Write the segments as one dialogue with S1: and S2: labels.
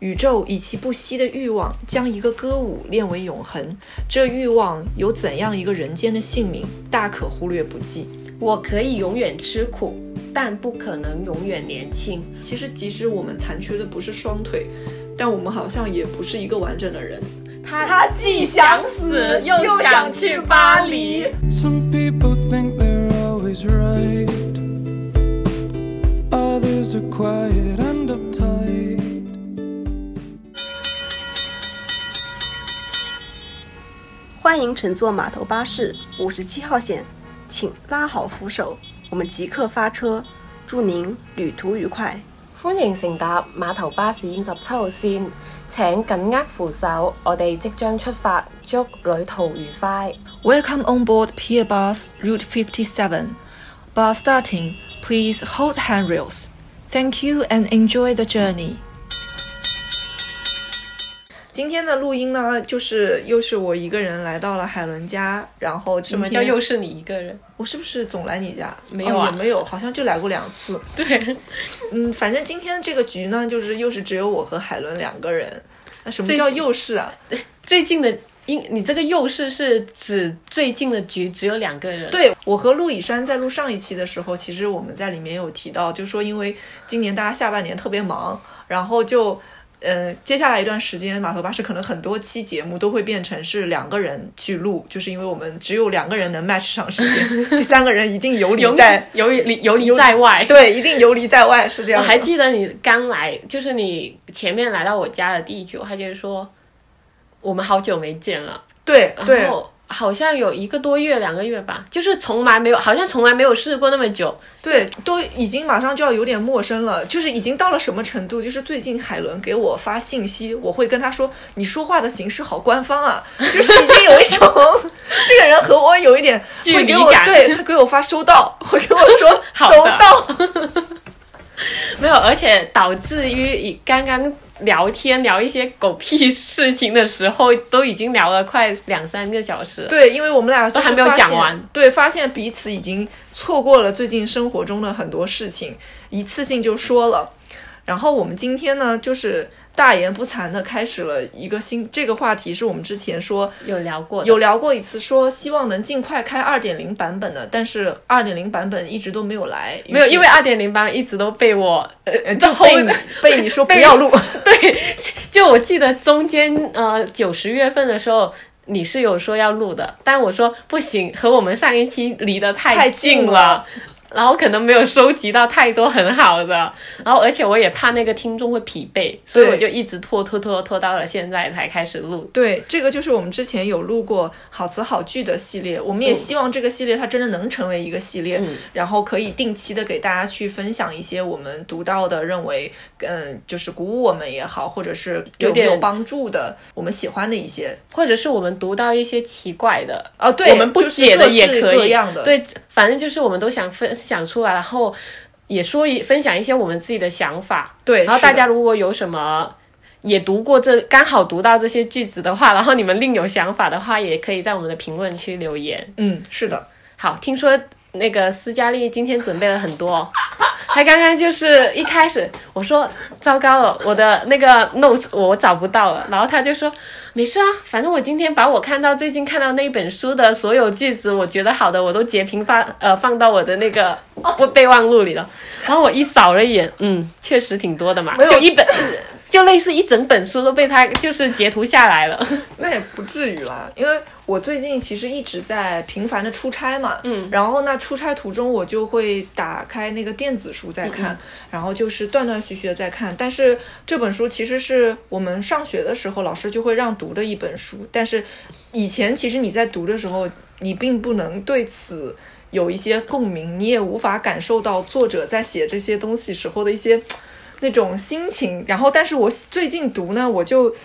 S1: 宇宙以其不息的欲望将一个歌舞练为永恒，这欲望有怎样一个人间的姓名，大可忽略不计。
S2: 我可以永远吃苦，但不可能永远年轻。
S1: 其实，即使我们残缺的不是双腿，但我们好像也不是一个完整的人。
S2: 他
S1: 他既想死又想去巴黎。
S3: Some people think they're always right. Others are quiet and
S4: 欢迎乘坐码头巴士五十七号线，请拉好扶手，我们即刻发车，祝您旅途愉快。
S2: 歡迎乘搭碼頭巴士五十七號線，請緊握扶手，我哋即將出發，祝旅途愉快。
S1: Welcome on board Pier Bus Route 57. Bus starting. Please hold handrails. Thank you and enjoy the journey. 今天的录音呢，就是又是我一个人来到了海伦家，然后
S2: 什么叫又是你一个人？
S1: 我是不是总来你家？
S2: 没有啊
S1: 哦也没有，好像就来过两次。
S2: 对，
S1: 嗯，反正今天这个局呢，就是又是只有我和海伦两个人。那什么叫又是啊？
S2: 最近的，因你这个又是是指最近的局只有两个人。，
S1: 对我和陆以山在录上一期的时候，其实我们在里面有提到，就说因为今年大家下半年特别忙，然后就。呃，接下来一段时间，码头巴士可能很多期节目都会变成是两个人去录，就是因为我们只有两个人能 match 上时间，第三个人一定游离
S2: 游
S1: 在，
S2: 游离游离在外。
S1: 对，一定游离在外，是这样。
S2: 我还记得你刚来，就是你前面来到我家的第一句，我还记得说我们好久没见了，
S1: 对对
S2: 然后好像有一个多月、两个月吧，就是从来没有，好像从来没有试过那么久。
S1: 对，都已经马上就要有点陌生了，就是已经到了什么程度？就是最近海伦给我发信息，我会跟他说：“你说话的形式好官方啊！” 就是已经有一种这个人和我有一点
S2: 距离感
S1: 对他给我发收到，会跟我说收到。
S2: 没有，而且导致于以刚刚聊天聊一些狗屁事情的时候，都已经聊了快两三个小时。
S1: 对，因为我们俩都
S2: 还没有讲完，
S1: 对，发现彼此已经错过了最近生活中的很多事情，一次性就说了。然后我们今天呢，就是大言不惭的开始了一个新这个话题，是我们之前说
S2: 有聊过，
S1: 有聊过一次，说希望能尽快开二点零版本的，但是二点零版本一直都没有来，
S2: 没有？因为二点零版一直都被我
S1: 呃就被你被你说 不要录，
S2: 对，就我记得中间呃九十月份的时候。你是有说要录的，但我说不行，和我们上一期离得
S1: 太
S2: 太
S1: 近了
S2: 近了，然后可能没有收集到太多很好的，然后而且我也怕那个听众会疲惫，所以我就一直拖拖拖拖到了现在才开始录。
S1: 对，这个就是我们之前有录过好词好句的系列，我们也希望这个系列它真的能成为一个系列，
S2: 嗯。
S1: 然后可以定期的给大家去分享一些我们读到的，认为嗯就是鼓舞我们也好，或者是有
S2: 有点
S1: 有帮助的，我们喜欢的一些
S2: 或者是我们读到一些奇怪的，
S1: 啊，对，
S2: 我们不
S1: 就是
S2: 解的也可以，
S1: 各样的，
S2: 对，反正就是我们都想分享出来，然后也说一分享一些我们自己的想法，
S1: 对，
S2: 然后大家如果有什么也读过这刚好读到这些句子的话，然后你们另有想法的话，也可以在我们的评论区留言。
S1: 嗯是的，
S2: 好，听说那个斯嘉丽今天准备了很多哦，她刚刚就是一开始我说糟糕了，我的那个 notes 我找不到了，然后她就说没事啊，反正我今天把我看到最近看到那一本书的所有句子，我觉得好的我都截屏发呃放到我的那个备忘录里了，然后我一扫了一眼，嗯，确实挺多的嘛，就一本。就类似一整本书都被他就是截图下来了，
S1: 那也不至于啦，因为我最近其实一直在频繁的出差嘛，
S2: 嗯，
S1: 然后那出差途中我就会打开那个电子书在看，
S2: 嗯
S1: 然后就是断断续续的在看。但是这本书其实是我们上学的时候老师就会让读的一本书，但是以前其实你在读的时候，你并不能对此有一些共鸣，你也无法感受到作者在写这些东西时候的一些那种心情。然后，但是我最近读呢，我就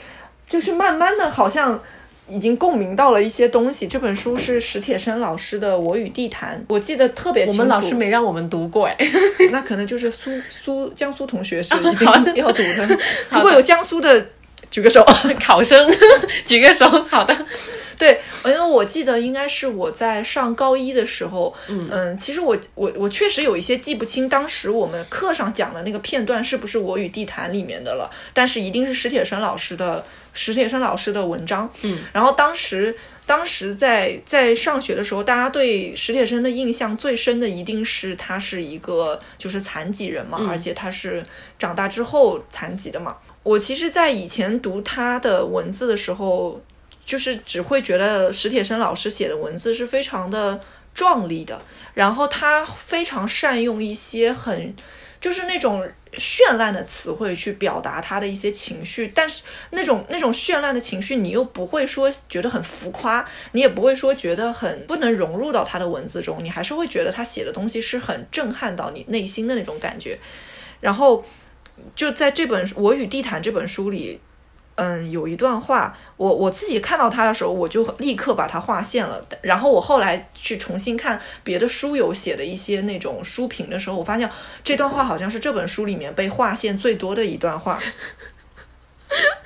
S1: 就是慢慢的好像。已经共鸣到了一些东西。这本书是史铁生老师的《我与地坛》，我记得特别清楚。
S2: 我们老师没让我们读过哎。
S1: 那可能就是苏苏江苏同学是 一定要读的。如果有江苏的，举个手。
S2: 考生举个手，好的。
S1: 对，因为我记得应该是我在上高一的时候，嗯。其实我我我确实有一些记不清当时我们课上讲的那个片段是不是《我与地坛》里面的了，但是一定是史铁生老师的史铁生老师的文章，嗯，然后当时当时在在上学的时候，大家对史铁生的印象最深的一定是他是一个就是残疾人嘛，而且他是长大之后残疾的嘛。我其实，在以前读他的文字的时候，就是只会觉得史铁生老师写的文字是非常的壮丽的，然后他非常善用一些很就是那种绚烂的词汇去表达他的一些情绪，但是那种那种绚烂的情绪，你又不会说觉得很浮夸，你也不会说觉得很不能融入到他的文字中，你还是会觉得他写的东西是很震撼到你内心的那种感觉，然后。就在这本《我与地毯》这本书里，嗯，有一段话，我我自己看到它的时候，我就立刻把它划线了。然后我后来去重新看别的书友写的一些那种书评的时候，我发现这段话好像是这本书里面被划线最多的一段话。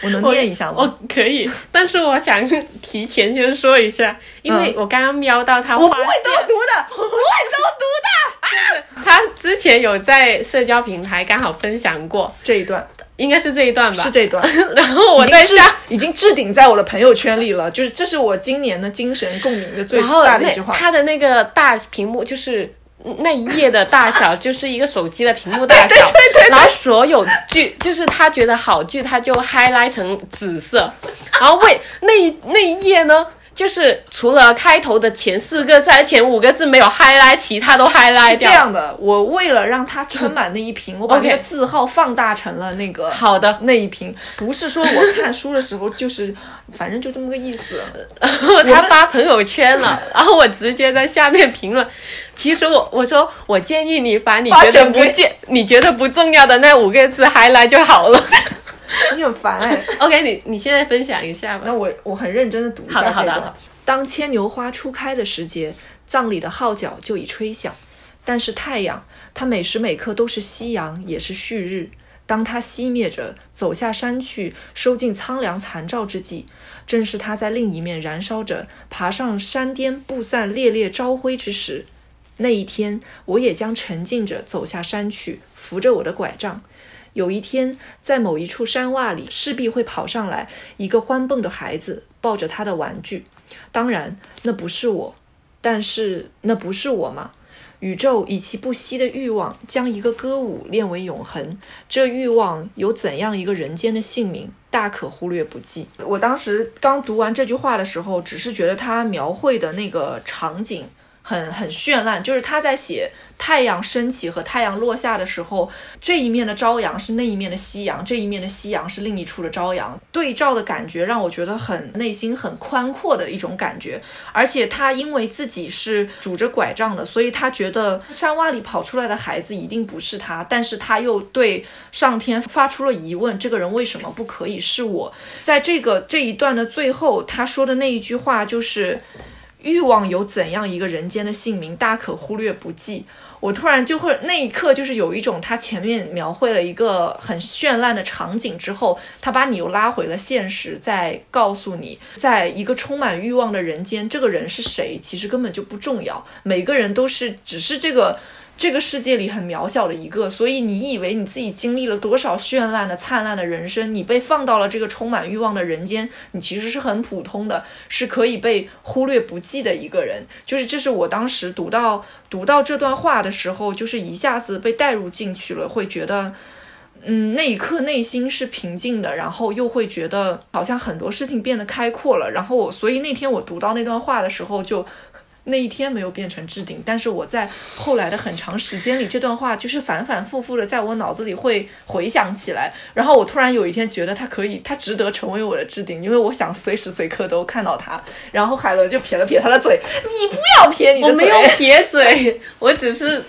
S1: 我能念一下吗？
S2: 我可以，但是我想提前先说一下，因为我刚刚瞄到他，
S1: 我不会都读的，不会都读的。
S2: 他之前有在社交平台刚好分享过
S1: 这一段，
S2: 应该是这一段吧？
S1: 是这一段。
S2: 然后我在
S1: 下已经置顶在我的朋友圈里了，就是这是我今年的精神共鸣的最大的一句话。
S2: 他的那个大屏幕就是那一页的大小，就是一个手机的屏幕大小。
S1: 对对对。
S2: 然后所有剧就是他觉得好剧，他就 highlight 成紫色。然后为那一那一页呢？就是除了开头的前四个字、前五个字没有 highlight，其他都 highlight
S1: 是这样的，我为了让它撑满那一瓶，我把那个字号放大成了那个
S2: 好的
S1: 那一瓶。不是说我看书的时候就是，反正就这么个意思。
S2: 他发朋友圈了，然后我直接在下面评论。其实我我说我建议你把你觉得不见、你觉得不重要的那五个字 highlight 就好了。
S1: 你很烦哎。
S2: OK，你你现在分享一下吧。
S1: 那我我很认真的读一下这个。当牵牛花初开的时节，葬礼的号角就已吹响。但是太阳，它每时每刻都是夕阳，也是旭日。当它熄灭着，走下山去，收尽苍凉残照之际，正是它在另一面燃烧着，爬上山巅，布散烈烈朝晖之时。那一天，我也将沉浸着走下山去，扶着我的拐杖。有一天，在某一处山洼里，势必会跑上来一个欢蹦的孩子，抱着他的玩具。当然，那不是我，但是那不是我吗？宇宙以其不息的欲望，将一个歌舞练为永恒。这欲望有怎样一个人间的姓名，大可忽略不计。我当时刚读完这句话的时候，只是觉得他描绘的那个场景。很很绚烂，就是他在写太阳升起和太阳落下的时候，这一面的朝阳是那一面的夕阳，这一面的夕阳是另一处的朝阳，对照的感觉让我觉得很内心很宽阔的一种感觉。而且他因为自己是拄着拐杖的，所以他觉得山洼里跑出来的孩子一定不是他，但是他又对上天发出了疑问：这个人为什么不可以是我？在这个这一段的最后，他说的那一句话就是。欲望有怎样一个人间的姓名，大可忽略不计。我突然就会那一刻，就是有一种他前面描绘了一个很绚烂的场景之后，他把你又拉回了现实，再告诉你，在一个充满欲望的人间，这个人是谁，其实根本就不重要。每个人都是，只是这个。这个世界里很渺小的一个，所以你以为你自己经历了多少绚烂的、灿烂的人生？你被放到了这个充满欲望的人间，你其实是很普通的，是可以被忽略不计的一个人。就是这是我当时读到读到这段话的时候，就是一下子被带入进去了，会觉得，嗯，那一刻内心是平静的，然后又会觉得好像很多事情变得开阔了。然后我，所以那天我读到那段话的时候就。那一天没有变成置顶，但是我在后来的很长时间里，这段话就是反反复复的在我脑子里会回想起来。然后我突然有一天觉得它可以，它值得成为我的置顶，因为我想随时随刻都看到它。然后海伦就撇了撇他的嘴：“你不要撇你的嘴。”
S2: 我没有撇嘴，我只是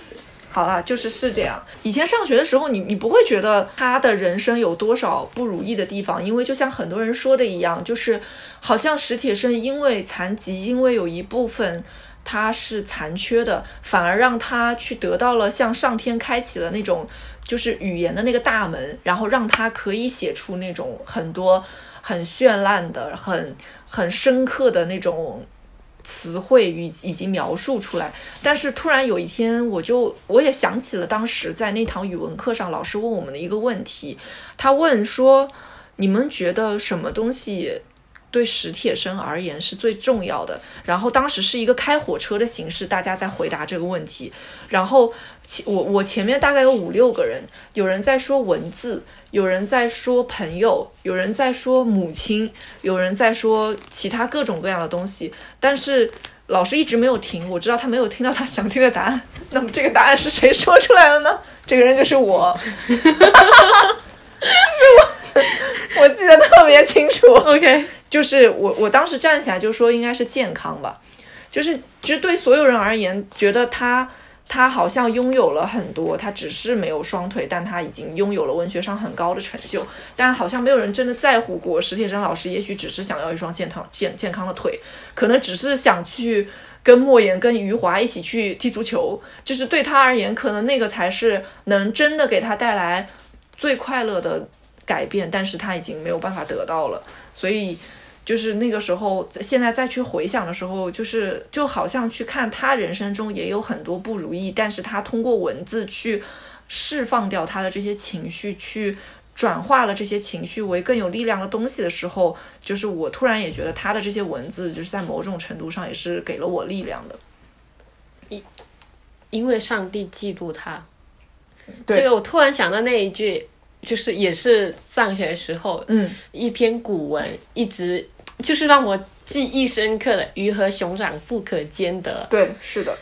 S1: 好了，就是是这样。以前上学的时候，你你不会觉得他的人生有多少不如意的地方，因为就像很多人说的一样，就是好像史铁生因为残疾，因为有一部分。他是残缺的，反而让他去得到了像上天开启了那种就是语言的那个大门，然后让他可以写出那种很多很绚烂的、很很深刻的那种词汇以以及描述出来。但是突然有一天，我就我也想起了当时在那堂语文课上老师问我们的一个问题，他问说：“你们觉得什么东西？”对史铁生而言是最重要的。然后当时是一个开火车的形式，大家在回答这个问题。然后前我我前面大概有五六个人，有人在说文字，有人在说朋友，有人在说母亲，有人在说其他各种各样的东西。但是老师一直没有停，我知道他没有听到他想听的答案。那么这个答案是谁说出来的呢？这个人就是我，就 是我，我记得特别清楚。
S2: OK，
S1: 就是我我当时站起来就说应该是健康吧，就是其实对所有人而言，觉得他他好像拥有了很多，他只是没有双腿，但他已经拥有了文学上很高的成就，但好像没有人真的在乎过。史铁生老师也许只是想要一双健康健健康的腿，可能只是想去跟莫言、跟余华一起去踢足球，就是对他而言，可能那个才是能真的给他带来最快乐的改变，但是他已经没有办法得到了，所以。就是那个时候，现在再去回想的时候，就是就好像去看他人生中也有很多不如意，但是他通过文字去释放掉他的这些情绪，去转化了这些情绪为更有力量的东西的时候，就是我突然也觉得他的这些文字，就是在某种程度上也是给了我力量的。
S2: 因因为上帝嫉妒他。
S1: 对
S2: 这个我突然想到那一句，就是也是上学时候
S1: 嗯
S2: 一篇古文，一直就是让我记忆深刻的“鱼和熊掌不可兼得”。
S1: 对，是的，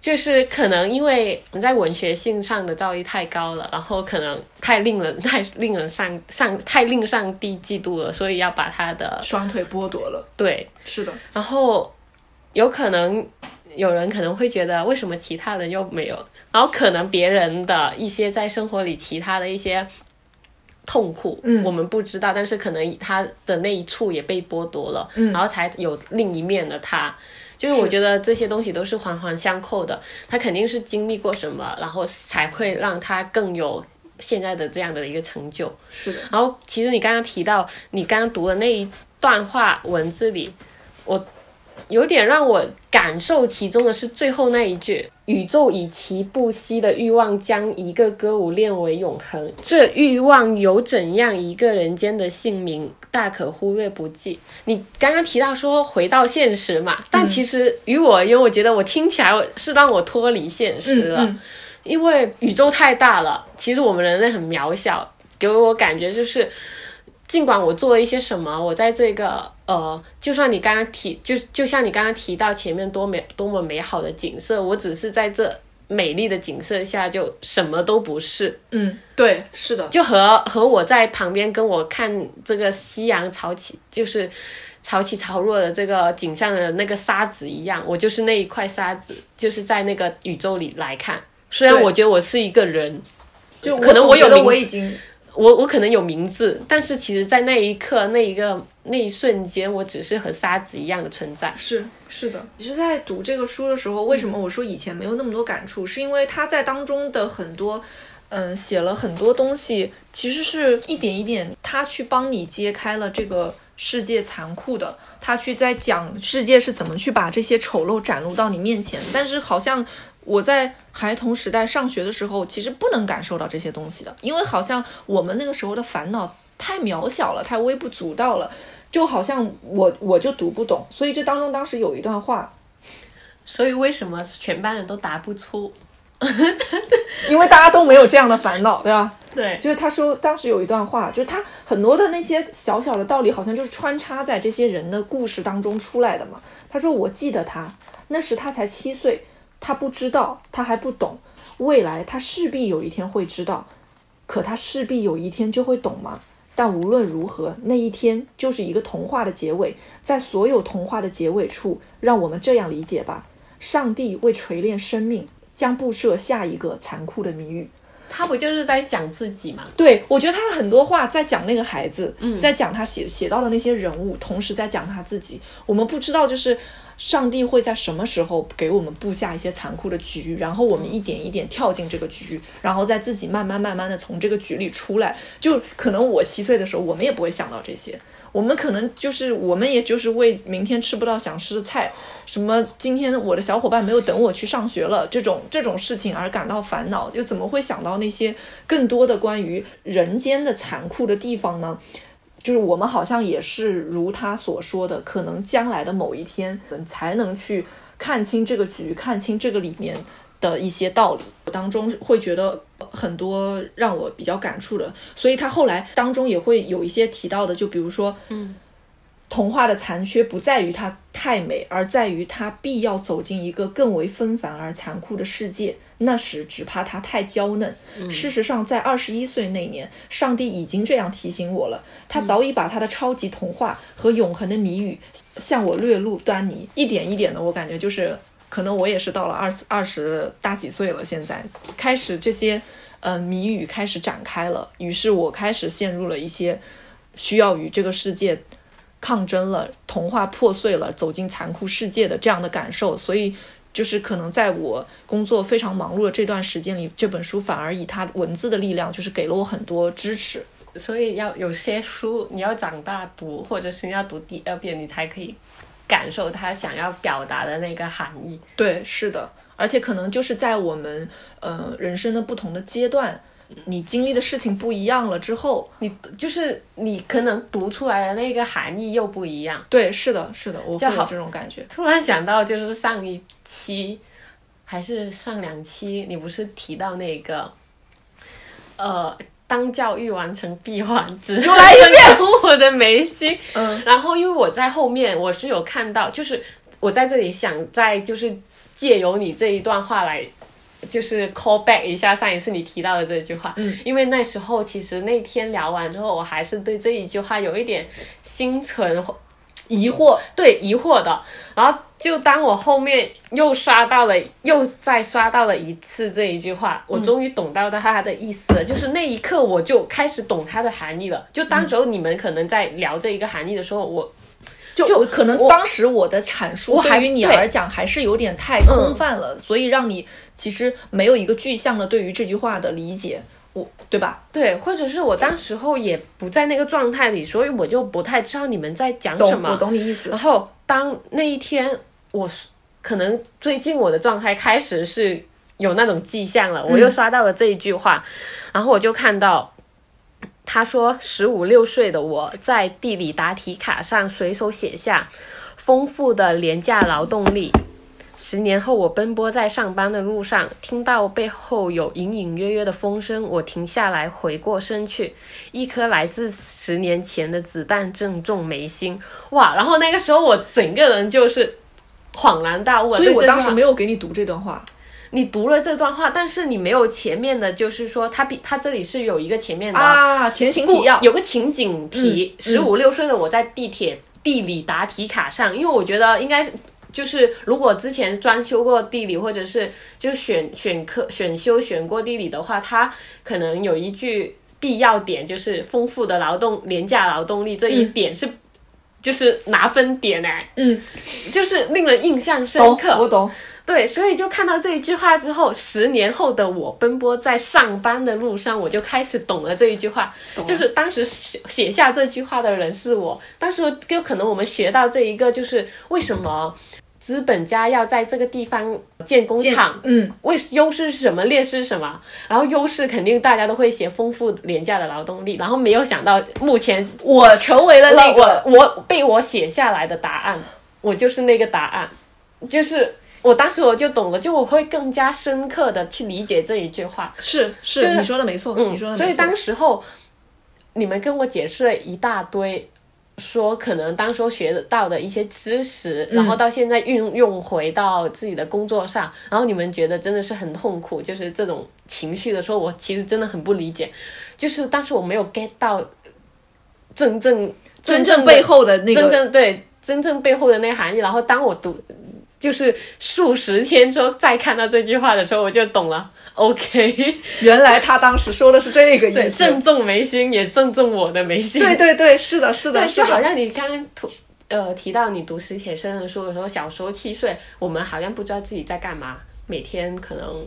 S2: 就是可能因为你在文学性上的造诣太高了，然后可能太令人太令人上上太令上帝嫉妒了，所以要把他的
S1: 双腿剥夺了，
S2: 对，
S1: 是的，
S2: 然后有可能有人可能会觉得为什么其他人又没有，然后可能别人的一些在生活里其他的一些痛苦，
S1: 嗯
S2: 我们不知道，但是可能他的那一处也被剥夺了，
S1: 嗯
S2: 然后才有另一面的他。就是我觉得这些东西都是环环相扣的，他肯定是经历过什么，然后才会让他更有现在的这样的一个成就。
S1: 是的，
S2: 然后其实你刚刚提到你刚刚读的那一段话文字里，我有点让我感受其中的是最后那一句：“宇宙以其不息的欲望将一个歌舞练为永恒，这欲望有怎样一个人间的姓名，大可忽略不计。”你刚刚提到说回到现实嘛，但其实于我而言，我觉得我听起来是让我脱离现实了。
S1: 嗯
S2: 因为宇宙太大了，其实我们人类很渺小，给我感觉就是，尽管我做了一些什么，我在这个呃，就算你刚刚提，就就像你刚刚提到前面多美多么美好的景色，我只是在这美丽的景色下就什么都不是，
S1: 嗯，对，是的，
S2: 就和和我在旁边跟我看这个夕阳潮起，就是潮起潮落的这个景象的那个沙子一样，我就是那一块沙子，就是在那个宇宙里来看。虽然我觉得我是一个人，
S1: 就
S2: 可能
S1: 我
S2: 有名字
S1: 我已经
S2: 我我可能有名字，但是其实，在那一刻、那一个、那一瞬间，我只是和沙子一样的存在。
S1: 是是的，其实，在读这个书的时候，为什么我说以前没有那么多感触，是因为他在当中的很多，嗯，写了很多东西，其实是一点一点，他去帮你揭开了这个世界残酷的，他去在讲世界是怎么去把这些丑陋展露到你面前，但是好像。我在孩童时代上学的时候，其实不能感受到这些东西的，因为好像我们那个时候的烦恼太渺小了，太微不足道了，就好像我 我就读不懂。所以这当中当时有一段话，
S2: 所以为什么全班人都答不出？
S1: 因为大家都没有这样的烦恼，对吧？
S2: 对，
S1: 就是他说当时有一段话，就是他很多的那些小小的道理，好像就是穿插在这些人的故事当中出来的嘛。他说：“我记得他，那时他才七岁，他不知道，他还不懂，未来他势必有一天会知道，可他势必有一天就会懂吗？但无论如何，那一天就是一个童话的结尾，在所有童话的结尾处，让我们这样理解吧：上帝为锤炼生命，将布设下一个残酷的谜语。”
S2: 他不就是在讲自己吗？
S1: 对，我觉得他的很多话在讲那个孩子，嗯在讲他写写到的那些人物，同时在讲他自己。我们不知道，就是上帝会在什么时候给我们布下一些残酷的局，然后我们一点一点跳进这个局，然后再自己慢慢慢慢的从这个局里出来。就可能我七岁的时候，我们也不会想到这些。我们可能就是，我们也就是为明天吃不到想吃的菜，什么今天我的小伙伴没有等我去上学了，这种这种事情而感到烦恼，就怎么会想到那些更多的关于人间的残酷的地方呢？就是我们好像也是如他所说的，可能将来的某一天，我们才能去看清这个局，看清这个里面的一些道理。当中会觉得很多让我比较感触的，所以他后来当中也会有一些提到的，就比如说，嗯，童话的残缺不在于它太美，而在于它必要走进一个更为纷繁而残酷的世界。那时只怕它太娇嫩。事实上，在二十一岁那年，上帝已经这样提醒我了。他早已把他的超级童话和永恒的谜语向我略露端倪，一点一点的，我感觉就是，可能我也是到了二十二十大几岁了，现在开始这些，呃，谜语开始展开了。于是我开始陷入了一些需要与这个世界抗争了，童话破碎了，走进残酷世界的这样的感受。所以，就是可能在我工作非常忙碌的这段时间里，这本书反而以它文字的力量，就是给了我很多支持。
S2: 所以要有些书你要长大读，或者是你要读第二遍，你才可以感受他想要表达的那个含义。
S1: 对，是的，而且可能就是在我们呃人生的不同的阶段，你经历的事情不一样了之后，
S2: 你就是你可能读出来的那个含义又不一样。
S1: 对，是的，是的，我会有这种感觉。
S2: 突然想到，就是上一期还是上两期，你不是提到那个呃，当教育完成闭环，只是来一遍我的眉心。
S1: 嗯，
S2: 然后因为我在后面我是有看到，就是我在这里想再就是借由你这一段话来。就是 call back 一下上一次你提到的这句话，
S1: 嗯，
S2: 因为那时候其实那天聊完之后，我还是对这一句话有一点心存
S1: 疑惑，
S2: 对疑惑的。然后就当我后面又刷到了，又再刷到了一次这一句话，我终于懂到他的意思了。就是那一刻我就开始懂它的含义了。就当时候你们可能在聊这一个含义的时候，我
S1: 就
S2: 就
S1: 可能当时我的阐述
S2: 我还
S1: 对于你而讲还是有点太空泛了，所以让你其实没有一个具象的对于这句话的理解，我对吧？
S2: 对，或者是我当时候也不在那个状态里，所以我就不太知道你们在讲什
S1: 懂，
S2: 么。
S1: 我懂你意思
S2: 然。后当那一天我是可能最近我的状态开始是有那种迹象了，我又刷到了这一句话，然后我就看到。他说：“十五六岁的我在地理答题卡上随手写下丰富的廉价劳动力。十年后，我奔波在上班的路上，听到背后有隐隐约约的风声，我停下来，回过身去，一颗来自十年前的子弹正中眉心。哇！然后那个时候我整个人就是恍然大悟。
S1: 所以我当时没有给你读这段话。
S2: 你读了这段话，但是你没有前面的，就是说他比他这里是有一个前面的
S1: 啊，前情提要。
S2: 有个情景题，
S1: 嗯
S2: 十五六岁的我在地铁地理答题卡上，因为我觉得应该是。就是如果之前专修过地理，或者是就选选科选修选过地理的话，它可能有一句必要点，就是丰富的劳动廉价劳动力这一点是，就是拿分点哎，
S1: 嗯，
S2: 就是令人印象深
S1: 懂，
S2: 刻。
S1: 我懂。
S2: 对，所以就看到这一句话之后，十年后的我奔波在上班的路上，我就开始懂了这一句话。就是当时写写下这句话的人是我，当时就可能我们学到这一个，就是为什么资本家要在这个地方建工厂，
S1: 嗯，
S2: 为优势是什么，劣势是什么？然后优势肯定大家都会写丰富廉价的劳动力，然后没有想到目前
S1: 我成为了那个
S2: 我我被我写下来的答案，我就是那个答案，就是我当时我就懂了，就我会更加深刻的去理解这一句话。
S1: 是
S2: 就是
S1: 是，你说的没错，嗯你说的没错。
S2: 所以当时候你们跟我解释了一大堆。说可能当时候学得到的一些知识，然后到现在运用回到自己的工作上，然后你们觉得真的是很痛苦，就是这种情绪的时候，我其实真的很不理解，就是当时我没有 get 到真正
S1: 真
S2: 正
S1: 背后的那
S2: 真
S1: 个，
S2: 正对真正背后的那个含义。然后当我读就是数十天之后再看到这句话的时候，我就懂了。OK，
S1: 原来他当时说的是这个意思对，
S2: 正中眉心，也正中我的眉心。
S1: 对对对，是的，是的，
S2: 对，
S1: 是
S2: 好像你刚刚吐呃提到你读史铁生的书的时候，小时候七岁，我们好像不知道自己在干嘛，每天可能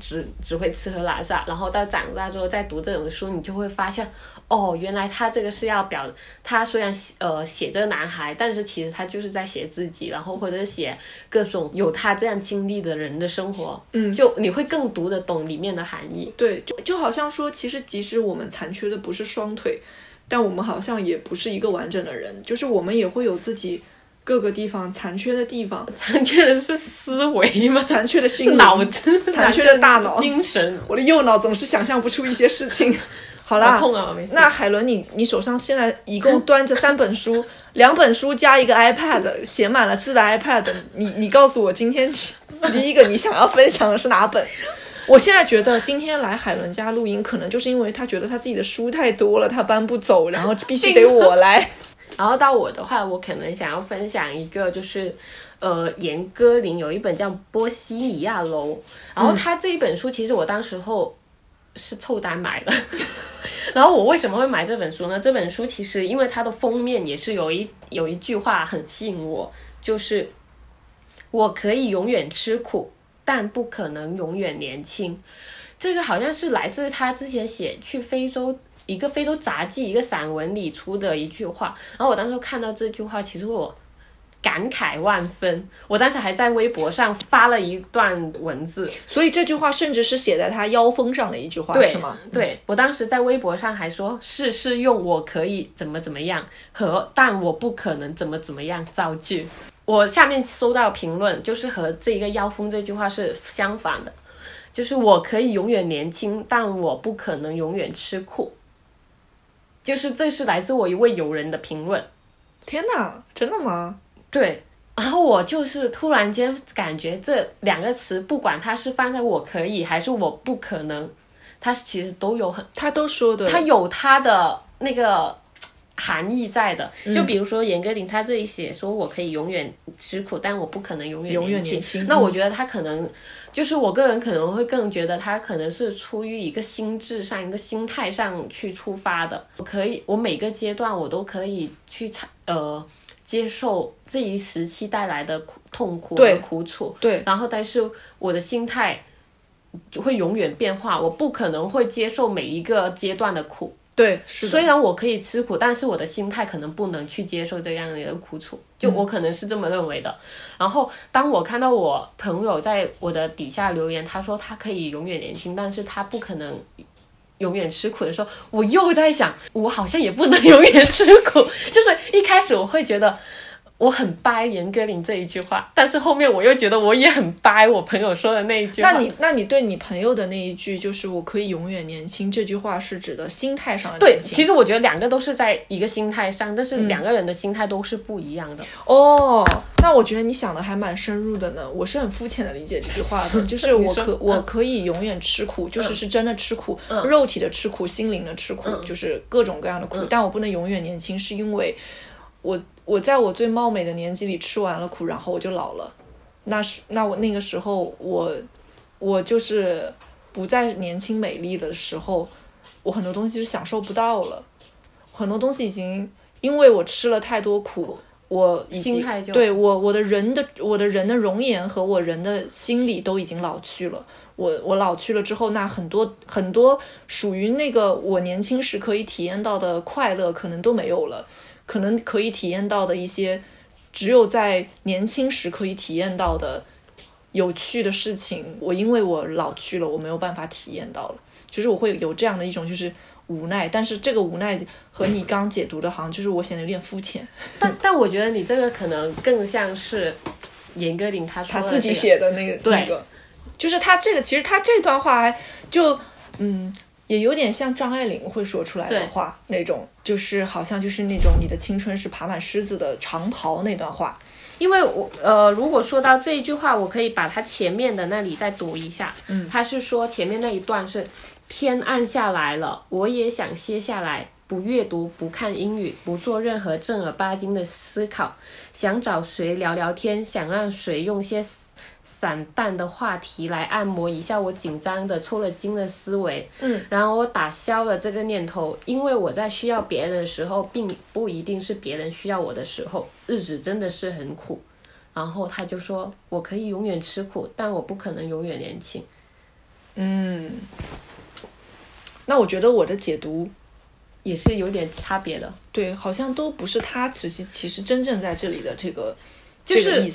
S2: 只只会吃喝拉撒，然后到长大之后再读这种书，你就会发现，哦，原来他这个是要表，他虽然写呃写这个男孩，但是其实他就是在写自己，然后或者写各种有他这样经历的人的生活，
S1: 嗯
S2: 就你会更读得懂里面的含义。
S1: 对，就就好像说，其实即使我们残缺的不是双腿，但我们好像也不是一个完整的人，就是我们也会有自己各个地方残缺的地方，
S2: 残缺的是思维吗？
S1: 残缺的心灵
S2: 脑子，
S1: 残缺的大脑
S2: 精神。
S1: 我的右脑总是想象不出一些事情。好啦，那海伦你，你手上现在一共端着三本书，两本书加一个 iPad，写满了字的 iPad，你你告诉我，今天第一个你想要分享的是哪本？我现在觉得今天来海伦家录音，可能就是因为他觉得他自己的书太多了，他搬不走，然后必须得我来。
S2: 然后到我的话，我可能想要分享一个，就是呃，严歌苓有一本叫《波西米亚楼》，然后他这一本书，其实我当时候是凑单买的。然后我为什么会买这本书呢？这本书其实因为它的封面也是有一有一句话很吸引我，就是我可以永远吃苦，但不可能永远年轻。这个好像是来自他之前写去非洲一个非洲杂技一个散文里出的一句话。然后我当时看到这句话，其实我感慨万分。我当时还在微博上发了一段文字，
S1: 所以这句话甚至是写在他腰封上的一句话，是吗？
S2: 对我当时在微博上还说，是是用我可以怎么怎么样和但我不可能怎么怎么样造句。我下面收到评论，就是和这个腰封这句话是相反的，就是我可以永远年轻，但我不可能永远吃苦。就是这是来自我一位友人的评论，
S1: 天哪，真的吗？
S2: 对，然后我就是突然间感觉这两个词，不管它是放在我可以还是我不可能，它其实都有很
S1: 他都说的，
S2: 它有它的那个含义在的。
S1: 嗯
S2: 就比如说严歌苓，他这里写说我可以永远吃苦，但我不可能永远
S1: 永远
S2: 轻。
S1: 年轻
S2: 那我觉得他可能就是我个人可能会更觉得他可能是出于一个心智上、一个心态上去出发的。我可以，我每个阶段我都可以去参呃。接受这一时期带来的苦痛苦和
S1: 对
S2: 苦楚，
S1: 对
S2: 然后但是我的心态就会永远变化，我不可能会接受每一个阶段的苦。
S1: 对，
S2: 虽然我可以吃苦，但是我的心态可能不能去接受这样的一个苦楚，就我可能是这么认为的。然后当我看到我朋友在我的底下留言，他说他可以永远年轻，但是他不可能。永远吃苦的时候，我又在想，我好像也不能永远吃苦。就是一开始我会觉得我很掰严歌苓这一句话，但是后面我又觉得我也很掰我朋友说的那一句话。
S1: 那你那你对你朋友的那一句就是“我可以永远年轻”这句话是指的心态上的
S2: 对。其实我觉得两个都是在一个心态上，但是两个人的心态都是不一样的。
S1: 哦，那我觉得你想的还蛮深入的呢。我是很肤浅的理解这句话的，就是我可
S2: 嗯
S1: 我可以永远吃苦，就是是真的吃苦，肉体的吃苦，心灵的吃苦，
S2: 嗯
S1: 就是各种各样的苦。但我不能永远年轻，是因为我我在我最貌美的年纪里吃完了苦，然后我就老了。那是那我那个时候我我就是不再年轻美丽的时候，我很多东西就享受不到了，很多东西已经因为我吃了太多苦，我
S2: 心态就
S1: 对我我的人的我的人的容颜和我人的心理都已经老去了。我我老去了之后，那很多很多属于那个我年轻时可以体验到的快乐，可能都没有了。可能可以体验到的一些，只有在年轻时可以体验到的有趣的事情，我因为我老去了，我没有办法体验到了。就是我会有这样的一种就是无奈，但是这个无奈和你刚解读的，好像就是我显得有点肤浅，
S2: 但但我觉得你这个可能更像是严歌苓他说
S1: 自己。写的那个、
S2: 对
S1: 那个，就是他这个其实他这段话还就嗯。也有点像张爱玲会说出来的话那种，就是好像就是那种你的青春是爬满虱子的长袍那段话，
S2: 因为我呃，如果说到这一句话，我可以把它前面的那里再读一下。嗯，他是说前面那一段是天暗下来了，我也想歇下来，不阅读，不看英语，不做任何正儿八经的思考，想找谁聊聊天，想让谁用些散淡的话题来按摩一下我紧张的抽了筋的思维，
S1: 嗯，
S2: 然后我打消了这个念头，因为我在需要别人的时候，并不一定是别人需要我的时候，日子真的是很苦。然后他就说，我可以永远吃苦，但我不可能永远年轻。
S1: 嗯，那我觉得我的解读
S2: 也是有点差别的，
S1: 对，好像都不是他其实其实真正在这里的这个
S2: 就是。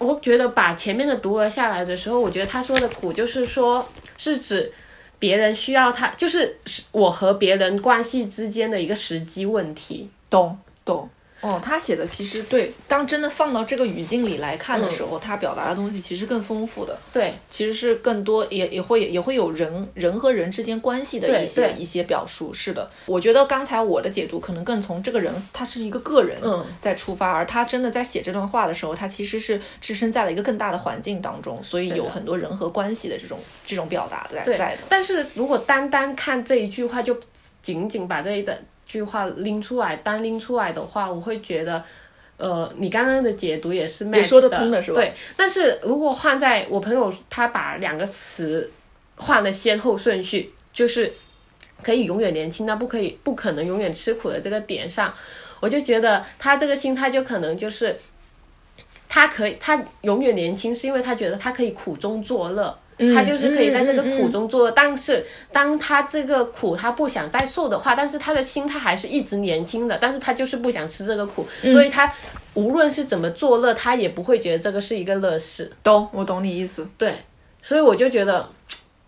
S2: 我觉得把前面的读了下来的时候，我觉得他说的苦就是说，是指别人需要他，就是我和别人关系之间的一个时机问题。
S1: 懂懂。哦，他写的其实对，当真的放到这个语境里来看的时候，他表达的东西其实更丰富的，
S2: 对，
S1: 其实是更多，也也会也会有人人和人之间关系的一些一些表述。是的，我觉得刚才我的解读可能更从这个人他是一个个人
S2: 嗯。
S1: 在出发，而他真的在写这段话的时候，他其实是置身在了一个更大的环境当中，所以有很多人和关系的这种这种表达在在的。
S2: 但是如果单单看这一句话，就仅仅把这一的句话拎出来，单拎出来的话，我会觉得。呃，你刚刚的解读也是
S1: 说得通的是吧
S2: 对，但是如果换在我朋友，他把两个词换了先后顺序，就是可以永远年轻，但不可以不可能永远吃苦的这个点上，我就觉得他这个心态就可能就是，他可以他永远年轻，是因为他觉得他可以苦中作乐。他就是可以在这个苦中作乐，但是当他这个苦他不想再受的话，但是他的心态还是一直年轻的，但是他就是不想吃这个苦，所以他无论是怎么作乐，他也不会觉得这个是一个乐事。
S1: 懂，我懂你意思。
S2: 对，所以我就觉得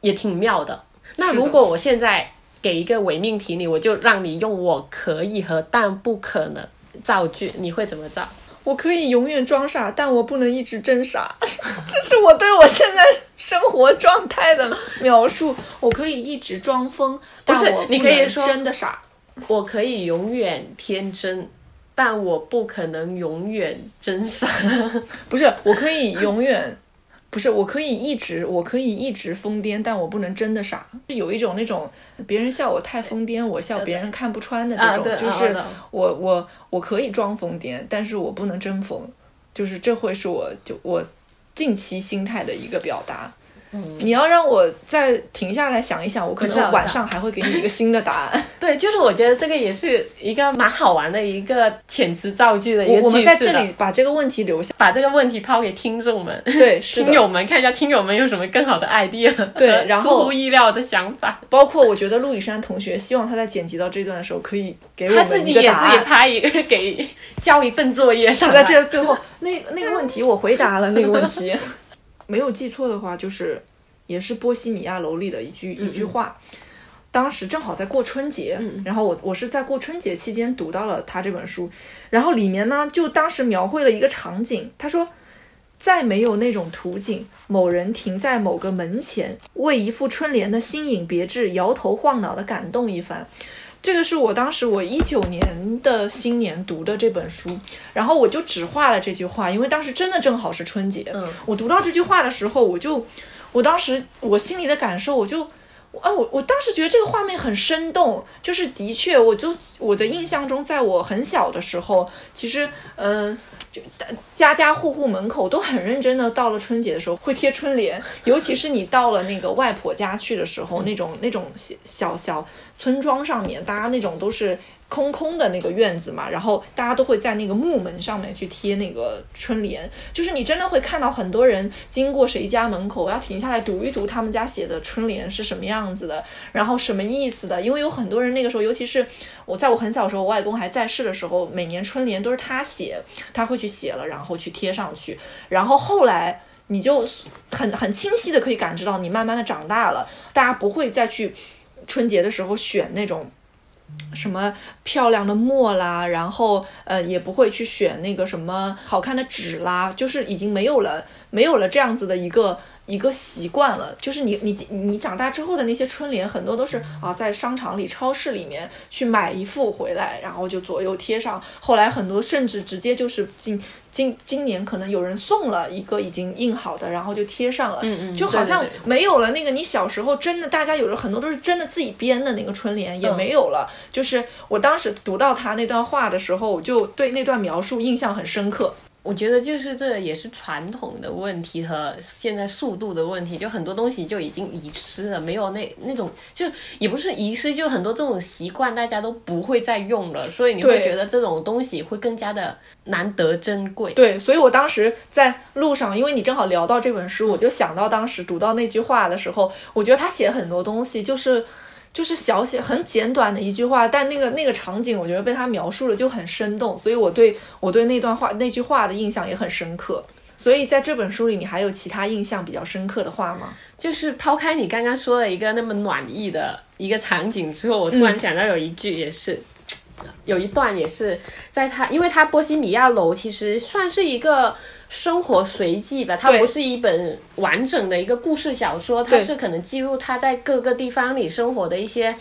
S2: 也挺妙的。那如果我现在给一个伪命题你，我就让你用“我可以”和“但不可能”造句，你会怎么造？
S1: 我可以永远装傻，但我不能一直真傻。这是我对我现在生活状态的描述。我可以一直装疯，但
S2: 是你可以说
S1: 真的傻。
S2: 我可以永远天真，但我不可能永远真傻。
S1: 不是，我可以永远，不是，我可以一直，我可以一直疯癫，但我不能真的傻。是有一种那种别人笑我太疯癫，我笑别人看不穿的这种，
S2: 啊
S1: 就是
S2: 啊
S1: 我我我可以装疯癫，但是我不能真疯，就是这会是我就我近期心态的一个表达。你要让我再停下来想一想，我可能晚上还会给你一个新的答案。
S2: 对，就是我觉得这个也是一个蛮好玩的一个遣词造句的一
S1: 我我们
S2: 个句式的
S1: 在这里把这个问题留下。
S2: 把这个问题抛给听众们。
S1: 对，是
S2: 听友们看一下，听友们有什么更好的 idea？
S1: 对 然后
S2: 出乎意料的想法，
S1: 包括我觉得陆以山同学，希望他在剪辑到这段的时候，可以给我
S2: 他自
S1: 们
S2: 己也自己。拍一个给交一份作业上来。
S1: 在这最后那那个问题我回答了那个问题，没有记错的话，就是也是波西米亚楼里的一句、一句话。当时正好在过春节，然后我我是在过春节期间读到了他这本书，然后里面呢就当时描绘了一个场景，他说。再没有那种图景，某人停在某个门前，为一副春联的新颖别致摇头晃脑的感动一番。这个是我当时我一九年的新年读的这本书，然后我就只画了这句话，因为当时真的正好是春节。
S2: 嗯
S1: 我读到这句话的时候，我就，我当时我心里的感受，我就，啊，我我当时觉得这个画面很生动，就是的确，我就我的印象中，在我很小的时候，其实，嗯、就家家户户门口都很认真的，到了春节的时候会贴春联，尤其是你到了那个外婆家去的时候，那种那种小小小村庄上面，大家那种都是空空的那个院子嘛，然后大家都会在那个木门上面去贴那个春联，就是你真的会看到很多人经过谁家门口，要停下来读一读他们家写的春联是什么样子的，然后什么意思的，因为有很多人那个时候，尤其是我在我很小时候，我外公还在世的时候，每年春联都是他写，他会去写了，然后去贴上去，然后后来。你就很很清晰的可以感知到，你慢慢的长大了，大家不会再去春节的时候选那种什么漂亮的墨啦，然后呃也不会去选那个什么好看的纸啦，就是已经没有了没有了这样子的一个一个习惯了。就是你你你长大之后的那些春联，很多都是啊在商场里、超市里面去买一副回来，然后就左右贴上。后来很多甚至直接就是今今今年可能有人送了一个已经印好的，然后就贴上了，
S2: 嗯嗯
S1: 就好像没有了那个你小时候真的大家有的很多都是真的自己编的那个春联也没有了。就是我当时读到他那段话的时候，我就对那段描述印象很深刻。
S2: 我觉得就是这也是传统的问题和现在速度的问题，就很多东西就已经遗失了，没有那那种就也不是遗失，就很多这种习惯大家都不会再用了，所以你会觉得这种东西会更加的难得珍贵。
S1: 对，所以我当时在路上，因为你正好聊到这本书，我就想到当时读到那句话的时候，我觉得他写很多东西就是。就是小写很简短的一句话，但那个那个场景，我觉得被他描述了就很生动，所以我对我对那段话那句话的印象也很深刻。所以在这本书里，你还有其他印象比较深刻的话吗？
S2: 就是抛开你刚刚说了一个那么暖意的一个场景之后，我突然想到有一句也是，有一段也是在他，因为他波西米亚楼其实算是一个生活随记吧，它不是一本完整的一个故事小说，它是可能记录他在各个地方里生活的一些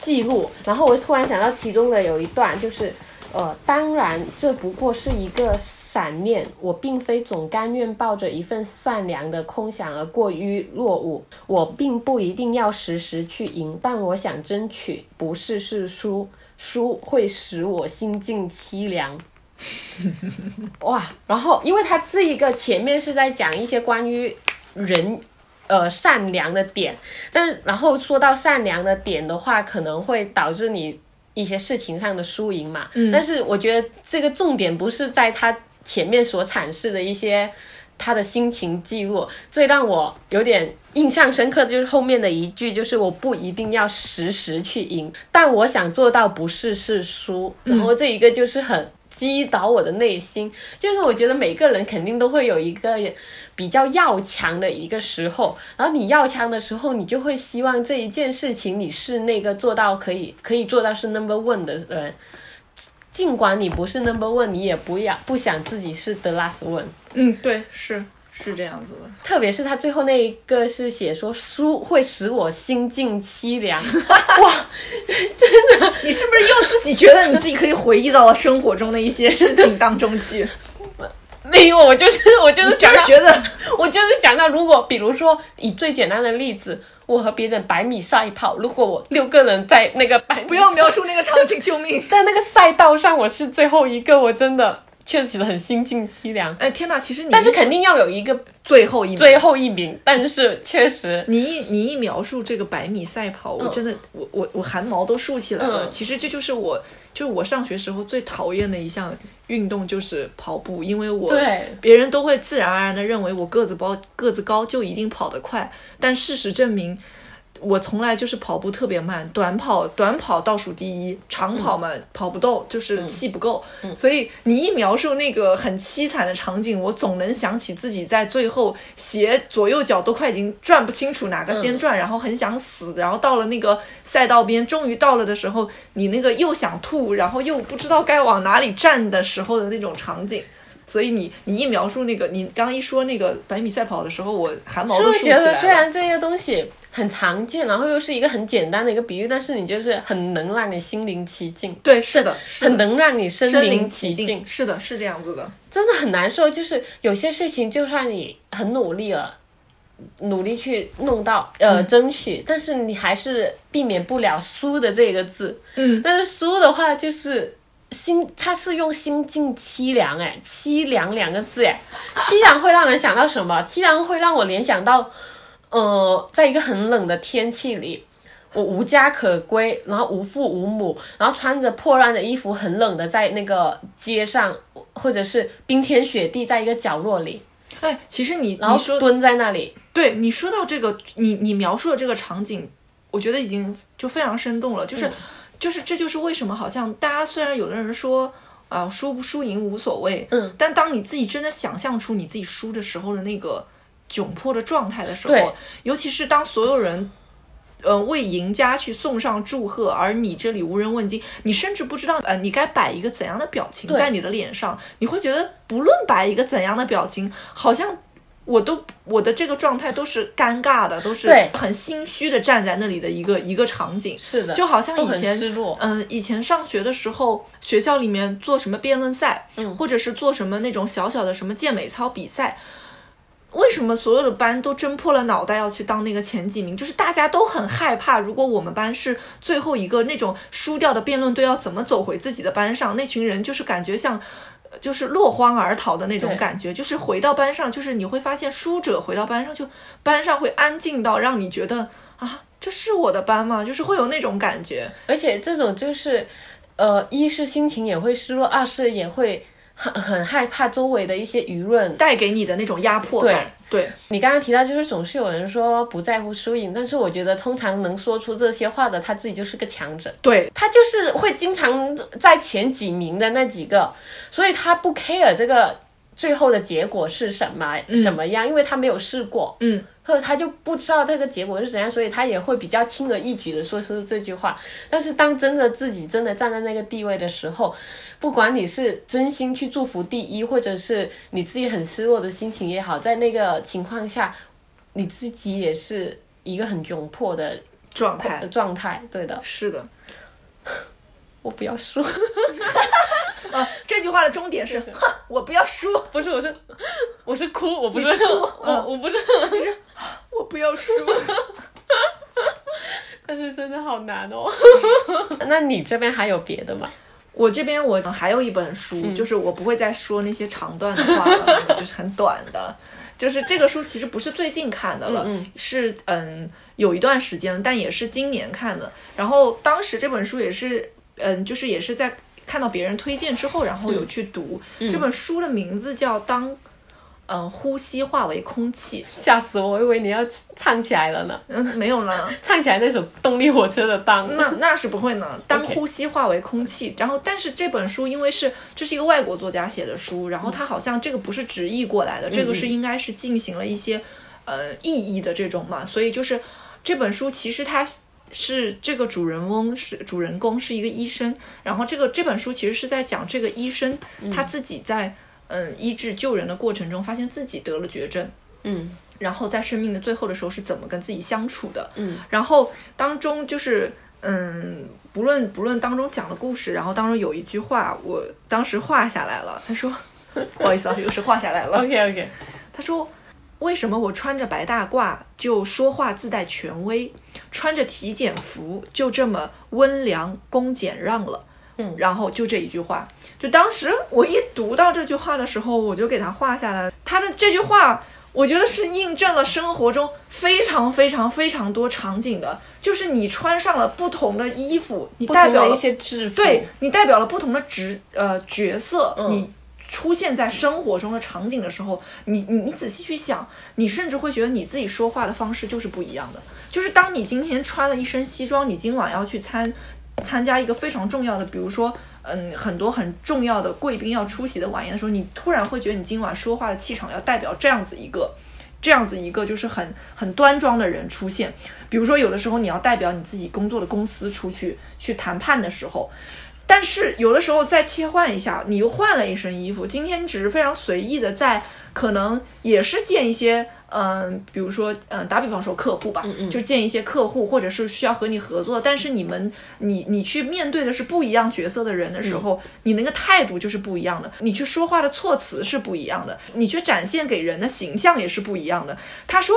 S2: 记录。然后我突然想到其中的有一段就是。呃，当然，这不过是一个闪念。我并非总甘愿抱着一份善良的空想而过于落伍。我并不一定要时时去赢，但我想争取不是是输，输会使我心境凄凉。哇，然后因为他这一个前面是在讲一些关于人。呃，善良的点，但是然后说到善良的点的话，可能会导致你一些事情上的输赢嘛。
S1: 嗯
S2: 但是我觉得这个重点不是在他前面所阐释的一些他的心情记录，最让我有点印象深刻的就是后面的一句，就是我不一定要时时去赢，但我想做到不是是输。然后这一个就是很击倒我的内心，就是我觉得每个人肯定都会有一个比较要强的一个时候，然后你要强的时候，你就会希望这一件事情你是那个做到可以可以做到是 number one 的人，尽管你不是 number one，你也不要不想自己是 the last one。
S1: 嗯，对，是。是这样子的。
S2: 特别是他最后那一个是写说书会使我心境凄凉，哇，真的
S1: 你是不是又自己觉得你自己可以回忆到了生活中的一些事情当中去？
S2: 没有，我就是我就是
S1: 就
S2: 想
S1: 觉得
S2: 我就是想到，如果比如说以最简单的例子，我和别人百米赛跑，如果我六个人在那个百米
S1: 不要描述那个场景，救命！
S2: 在那个赛道上，我是最后一个，我真的确实很心境凄凉。
S1: 哎，天哪！其实你
S2: 但是肯定要有一个
S1: 最后一名
S2: 最后一名，但是确实，
S1: 你一你一描述这个百米赛跑，我真的我我我汗毛都竖起来了。
S2: 嗯
S1: 其实这就是我就是我上学时候最讨厌的一项运动，就是跑步，因为我
S2: 对
S1: 别人都会自然而然的认为我个子高个子高就一定跑得快，但事实证明。我从来就是跑步特别慢，短跑短跑倒数第一，长跑嘛、跑不动，就是气不够。所以你一描述那个很凄惨的场景，我总能想起自己在最后鞋左右脚都快已经转不清楚哪个先转，然后很想死，然后到了那个赛道边，终于到了的时候，你那个又想吐，然后又不知道该往哪里站的时候的那种场景。所以你你一描述那个，你刚一说那个百米赛跑的时候，我汗毛都竖起来了。
S2: 觉得虽然这些东西很常见，然后又是一个很简单的一个比喻，但是你就是很能让你心灵其境，
S1: 对，是的，是的
S2: 很能让你身
S1: 身
S2: 临
S1: 临其
S2: 其境，
S1: 是的，是这样子的。
S2: 真的很难受。就是有些事情，就算你很努力了。努力去弄到，呃，
S1: 嗯
S2: 争取，但是你还是避免不了输的这个字。
S1: 嗯，
S2: 但是输的话，就是心，它是用心境凄凉，哎，凄凉两个字，哎，凄凉会让人想到什么？凄凉会让我联想到，呃，在一个很冷的天气里，我无家可归，然后无父无母，然后穿着破烂的衣服，很冷的在那个街上，或者是冰天雪地，在一个角落里，
S1: 哎，其实你
S2: 然后
S1: 你说
S2: 蹲在那里，
S1: 对你说到这个，你你描述的这个场景，我觉得已经就非常生动了。就是、就是这就是为什么好像大家虽然有的人说啊、输不输赢无所谓，
S2: 嗯，
S1: 但当你自己真的想象出你自己输的时候的那个窘迫的状态的时候，尤其是当所有人。呃，为赢家去送上祝贺，而你这里无人问津，你甚至不知道，呃，你该摆一个怎样的表情在你的脸上，你会觉得不论摆一个怎样的表情，好像我都我的这个状态都是尴尬的，都是很心虚的站在那里的一个一个场景。
S2: 是的，
S1: 就好像以前嗯，以前上学的时候，学校里面做什么辩论赛，嗯，或者是做什么那种小小的什么健美操比赛，为什么所有的班都争破了脑袋要去当那个前几名？就是大家都很害怕，如果我们班是最后一个，那种输掉的辩论队要怎么走回自己的班上？那群人就是感觉像。就是落荒而逃的那种感觉，就是回到班上，就是你会发现输者回到班上，就班上会安静到让你觉得啊，这是我的班吗？就是会有那种感觉。
S2: 而且这种就是，呃，一是心情也会失落，二是也会很很害怕周围的一些舆论。
S1: 带给你的那种压迫感，对
S2: 你刚刚提到，就是总是有人说不在乎输赢，但是我觉得通常能说出这些话的，他自己就是个强者。
S1: 对
S2: 他就是会经常在前几名的那几个，所以他不 care 这个最后的结果是什么、什么样，因为他没有试过，
S1: 嗯，
S2: 或者他就不知道这个结果是怎样，所以他也会比较轻而易举的说出这句话。但是当真的自己真的站在那个地位的时候，不管你是真心去祝福第一，或者是你自己很失落的心情也好，在那个情况下，你自己也是一个很窘迫的
S1: 状态
S2: 状态。对的，
S1: 是的。
S2: 我不要输。
S1: 啊，这句话的终点是，哼，我不要输，
S2: 不是，我是我是哭，我不是
S1: 是哭
S2: 我我不是，
S1: 我不要输。
S2: 但是真的好难哦。那你这边还有别的吗？
S1: 我这边我还有一本书，就是我不会再说那些长段的话了，就是很短的。就是这个书其实不是最近看的了，是嗯有一段时间了，但也是今年看的。然后当时这本书也是嗯，就是也是在看到别人推荐之后，然后有去读。这本书的名字叫《当嗯呼吸化为空气
S2: 吓死我！我以为你要唱起来了呢，》，
S1: 嗯，没有了。
S2: 唱起来那首动力火车的当。
S1: 那那是不会呢。当 呼吸化为空气，然后但是这本书因为是这是一个外国作家写的书，然后他好像这个不是直译过来的，这个是应该是进行了一些呃意译的这种嘛，所以就是这本书其实它。是这个主人翁是主人公是一个医生，然后这个这本书其实是在讲这个医生他自己在嗯医治救人的过程中，发现自己得了绝症，
S2: 嗯。
S1: 然后在生命的最后的时候是怎么跟自己相处的，
S2: 嗯，
S1: 然后当中就是嗯，不论不论当中讲的故事，然后当中有一句话，我当时画下来了，他说，不好意思啊，又是画下来了，，
S2: OK OK，
S1: 他说。为什么我穿着白大褂就说话自带权威，穿着体检服就这么温良恭俭让了？
S2: 嗯
S1: 然后就这一句话，就当时我一读到这句话的时候，我就给他画下来了。他的这句话，我觉得是印证了生活中非常非常非常多场景的，就是你穿上了不同的衣服，你代表了
S2: 一些制服，
S1: 对你代表了不同的职呃角色，
S2: 嗯
S1: 你出现在生活中的场景的时候，你你你仔细去想，你甚至会觉得你自己说话的方式就是不一样的。就是当你今天穿了一身西装，你今晚要去参参加一个非常重要的，比如说嗯很多很重要的贵宾要出席的晚宴的时候，你突然会觉得你今晚说话的气场要代表这样子一个。这样子一个就是很很端庄的人出现，比如说有的时候你要代表你自己工作的公司出去去谈判的时候，但是有的时候再切换一下，你又换了一身衣服。今天你只是非常随意的在，可能也是见一些，嗯、比如说，嗯、打比方说客户吧，就见一些客户，或者是需要和你合作，但是你们，你你去面对的是不一样角色的人的时候，你那个态度就是不一样的，你去说话的措辞是不一样的，你去展现给人的形象也是不一样的。他说。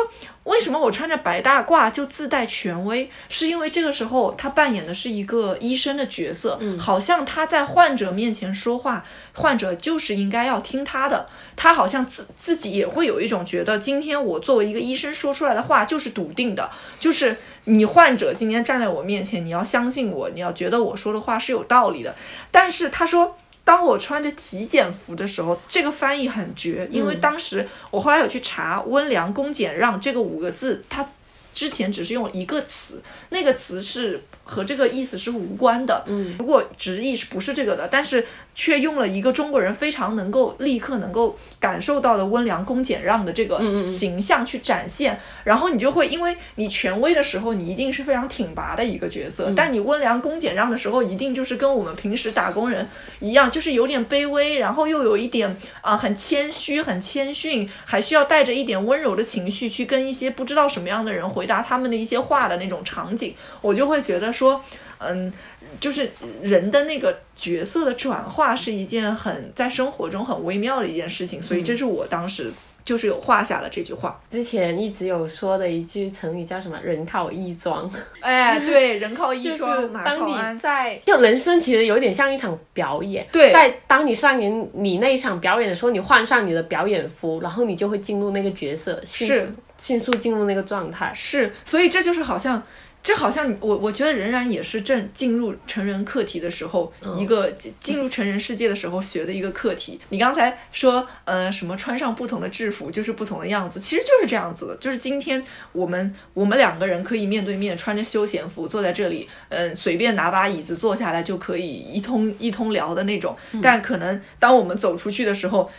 S1: 为什么我穿着白大褂就自带权威？是因为这个时候他扮演的是一个医生的角色，好像他在患者面前说话，患者就是应该要听他的。他好像自自己也会有一种觉得，今天我作为一个医生说出来的话就是笃定的，就是你患者今天站在我面前，你要相信我，你要觉得我说的话是有道理的。但是他说。当我穿着体检服的时候，这个翻译很绝，因为当时我后来有去查“温良恭俭让”这个五个字，它之前只是用一个词，那个词是和这个意思是无关的。嗯，如果直译是不是这个的，但是却用了一个中国人非常能够立刻能够感受到的温良恭俭让的这个形象去展现，然后你就会因为你权威的时候，你一定是非常挺拔的一个角色，但你温良恭俭让的时候，一定就是跟我们平时打工人一样，就是有点卑微，然后又有一点啊、很谦虚、很谦逊，还需要带着一点温柔的情绪去跟一些不知道什么样的人回答他们的一些话的那种场景，我就会觉得说，嗯。就是人的那个角色的转化是一件很在生活中很微妙的一件事情，所以这是我当时就是有画下了这句话。
S2: 之前一直有说的一句成语叫什么“人靠衣装”，
S1: 哎，对，人靠衣
S2: 就是
S1: 装，
S2: 当你。在就人生其实有点像一场表演。
S1: 对
S2: 在当你上演你那一场表演的时候，你换上你的表演服，然后你就会进入那个角色，
S1: 是
S2: 迅速进入那个状态。
S1: 是，所以这就是好像，这好像我我觉得仍然也是正进入成人课题的时候，一个进进入成人世界的时候学的一个课题。你刚才说，呃，什么穿上不同的制服就是不同的样子，其实就是这样子的。就是今天我们我们两个人可以面对面穿着休闲服坐在这里，嗯、随便拿把椅子坐下来就可以一通一通聊的那种。但可能当我们走出去的时候，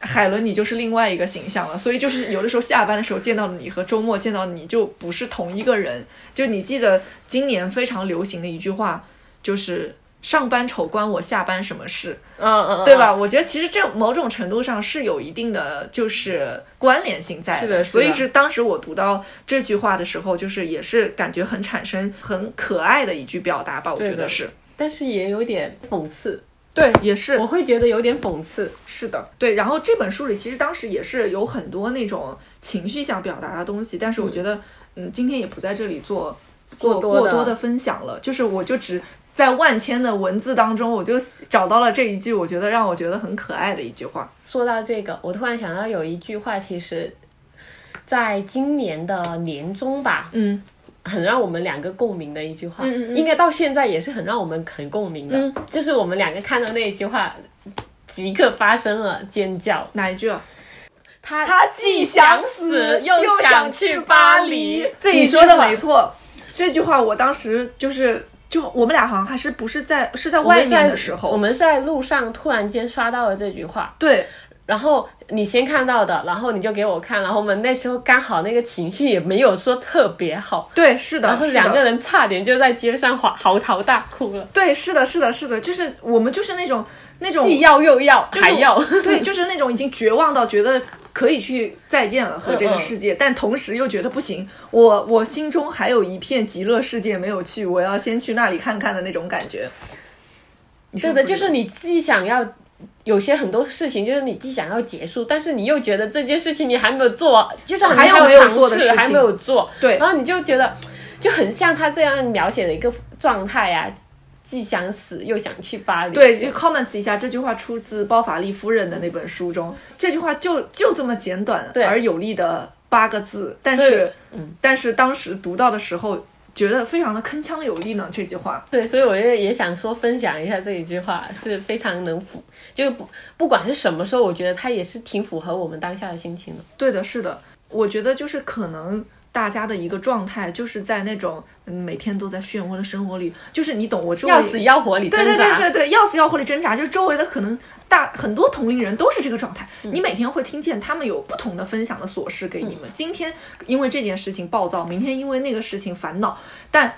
S1: 海伦，你就是另外一个形象了，所以就是有的时候下班的时候见到你和周末见到你就不是同一个人。就你记得今年非常流行的一句话，就是“上班丑关我下班什么事”，
S2: 嗯嗯，
S1: 对吧？我觉得其实这某种程度上是有一定的就是关联性在
S2: 是的是的
S1: 所以是当时我读到这句话的时候，就是也是感觉很产生很可爱的一句表达吧，我觉得是。
S2: 但是也有点讽刺，
S1: 对，也是
S2: 我会觉得有点讽刺。
S1: 是的，对。然后这本书里其实当时也是有很多那种情绪想表达的东西，但是我觉得，嗯，今天也不在这里做做
S2: 过多的
S1: 过多的分享了，就是我就只在万千的文字当中，我就找到了这一句，我觉得让我觉得很可爱的一句话。
S2: 说到这个，我突然想到有一句话，其实在今年的年中吧，
S1: 嗯，
S2: 很让我们两个共鸣的一句话，
S1: 嗯嗯嗯。
S2: 应该到现在也是很让我们很共鸣的，
S1: 嗯。
S2: 就是我们两个看到那一句话，即刻发生了尖叫。
S1: 哪一句啊？
S2: 他
S1: 他既想死
S2: 又
S1: 想
S2: 想去巴黎，这
S1: 你说的没错，这句话我当时就是。就我们俩好像还是不是在是在外
S2: 在
S1: 面的时候，
S2: 我们是在路上突然间刷到了这句话，
S1: 对
S2: 然后你先看到的，然后你就给我看，然后我们那时候刚好那个情绪也没有说特别好，
S1: 对是的，
S2: 然后两个人差点就在街上嚎嚎啕大哭了，
S1: 对是的是的是的，就是我们就是那种那种
S2: 既要又要
S1: 就是
S2: 还要，
S1: 对，就是那种已经绝望到觉得可以去再见了和这个世界，但同时又觉得不行，我我心中还有一片极乐世界没有去，我要先去那里看看的那种感觉。你
S2: 对的，就是你既想要。有些很多事情就是你既想要结束，但是你又觉得这件事情你还没有做，就是
S1: 还没有
S2: 尝试，
S1: 做的事情。
S2: 还没有做，
S1: 对。
S2: 然后你就觉得就很像他这样描写的一个状态呀、既想死又想去巴黎。
S1: 对，就 comments 一下，这句话出自包法利夫人的那本书中，这句话就就这么简短
S2: 对。
S1: 而有力的八个字，但是
S2: 嗯。
S1: 但是当时读到的时候，觉得非常的铿锵有力呢。这句话，
S2: 对，所以我也也想说分享一下这一句话，是非常能符，就不不管是什么时候，我觉得它也是挺符合我们当下的心情的。
S1: 对的，是的，我觉得就是可能大家的一个状态，就是在那种嗯每天都在漩涡的生活里，就是你懂我周围
S2: 要死要活里挣
S1: 对
S2: 扎，
S1: 对对对对，要死要活里挣扎，就是周围的可能大很多同龄人都是这个状态。
S2: 嗯
S1: 你每天会听见他们有不同的分享的琐事给你们，今天因为这件事情暴躁，明天因为那个事情烦恼，但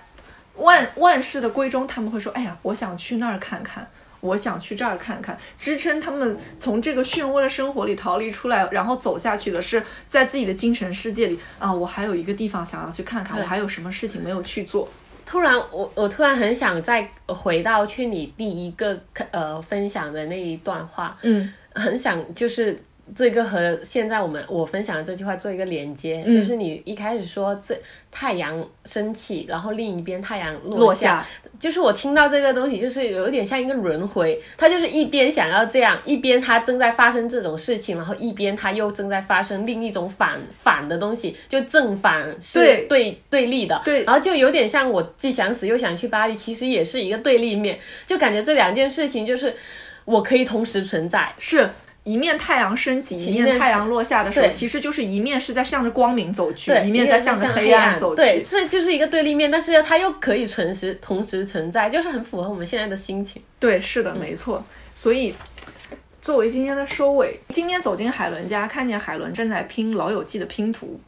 S1: 万万事的归中，他们会说：“哎呀，我想去那儿看看。”我想去这儿看看，支撑他们从这个漩涡的生活里逃离出来，然后走下去的是在自己的精神世界里。啊，我还有一个地方想要去看看，我还有什么事情没有去做。
S2: 突然，我我突然很想再回到去你第一个呃分享的那一段话，
S1: 嗯。
S2: 很想就是这个和现在我们我分享的这句话做一个连接，
S1: 嗯。
S2: 就是你一开始说这太阳升起，然后另一边太阳
S1: 落
S2: 下，
S1: 下，
S2: 就是我听到这个东西，就是有点像一个轮回，他就是一边想要这样，一边他正在发生这种事情，然后一边他又正在发生另一种反反的东西，就正反是
S1: 对。
S2: 对对立的，
S1: 对。
S2: 然后就有点像我既想死又想去巴黎，其实也是一个对立面，就感觉这两件事情就是我可以同时存在，
S1: 是一面太阳升起，一
S2: 一面
S1: 面太阳落下的时候，其实就是一面是在向着光明走去，一面在向着
S2: 黑
S1: 暗走去。
S2: 对，这就是一个对立面，但是它又可以同时同时存在，就是很符合我们现在的心情。
S1: 对，是的，没错。所以作为今天的收尾，今天走进海伦家，看见海伦正在拼《老友记》的拼图，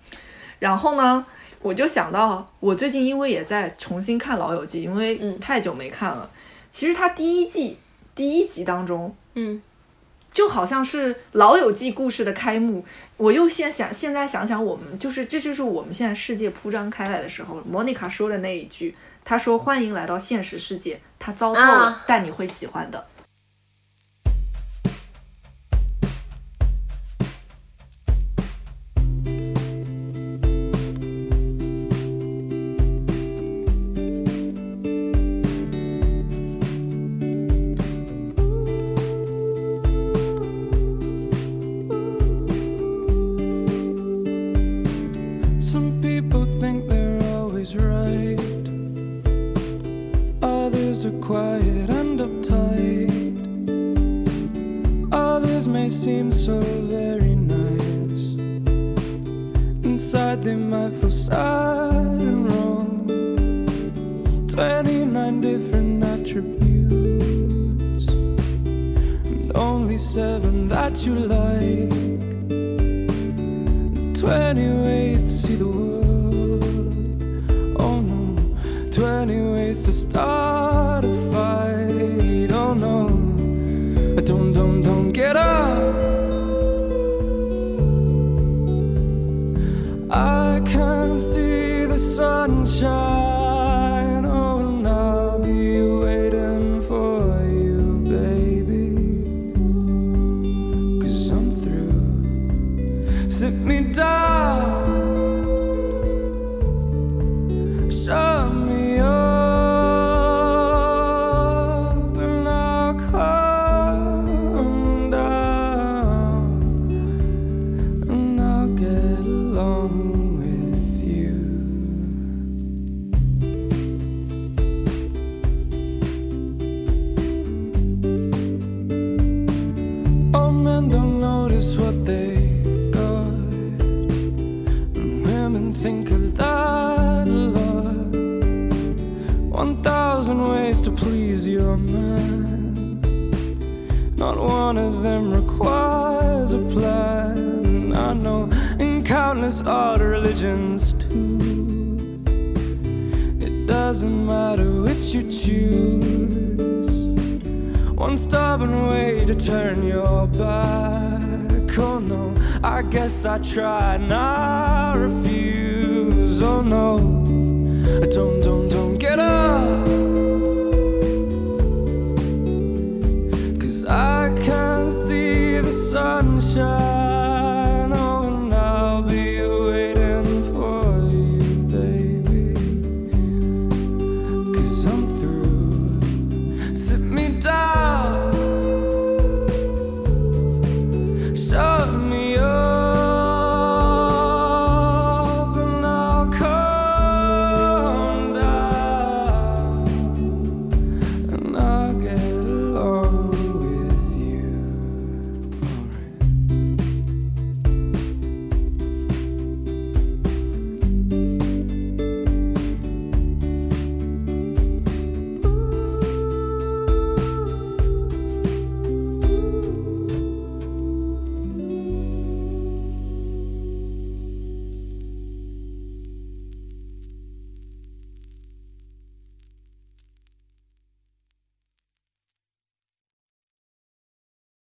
S1: 然后呢，我就想到，我最近因为也在重新看《老友记》，因为
S2: 嗯
S1: 太久没看了。其实它第一季第一集当中，
S2: 嗯，
S1: 就好像是《老友记》故事的开幕。我又现想，现在想想，我们就是这就是我们现在世界铺张开来的时候。莫妮卡说的那一句，她说：“欢迎来到现实世界，它糟透了，
S2: 啊
S1: 但你会喜欢的。”
S3: Seem so very nice. Inside they might feel sad and wrong. 29 different attributes. And only seven that you like. 20 ways to see the world. Oh no, 20 ways to start countless other religions too. It doesn't matter which you choose. One stubborn way to turn your back. Oh no, I guess I tried and I refuse. Oh no, don't, don't, don't get up. Cause I can't see the sunshine.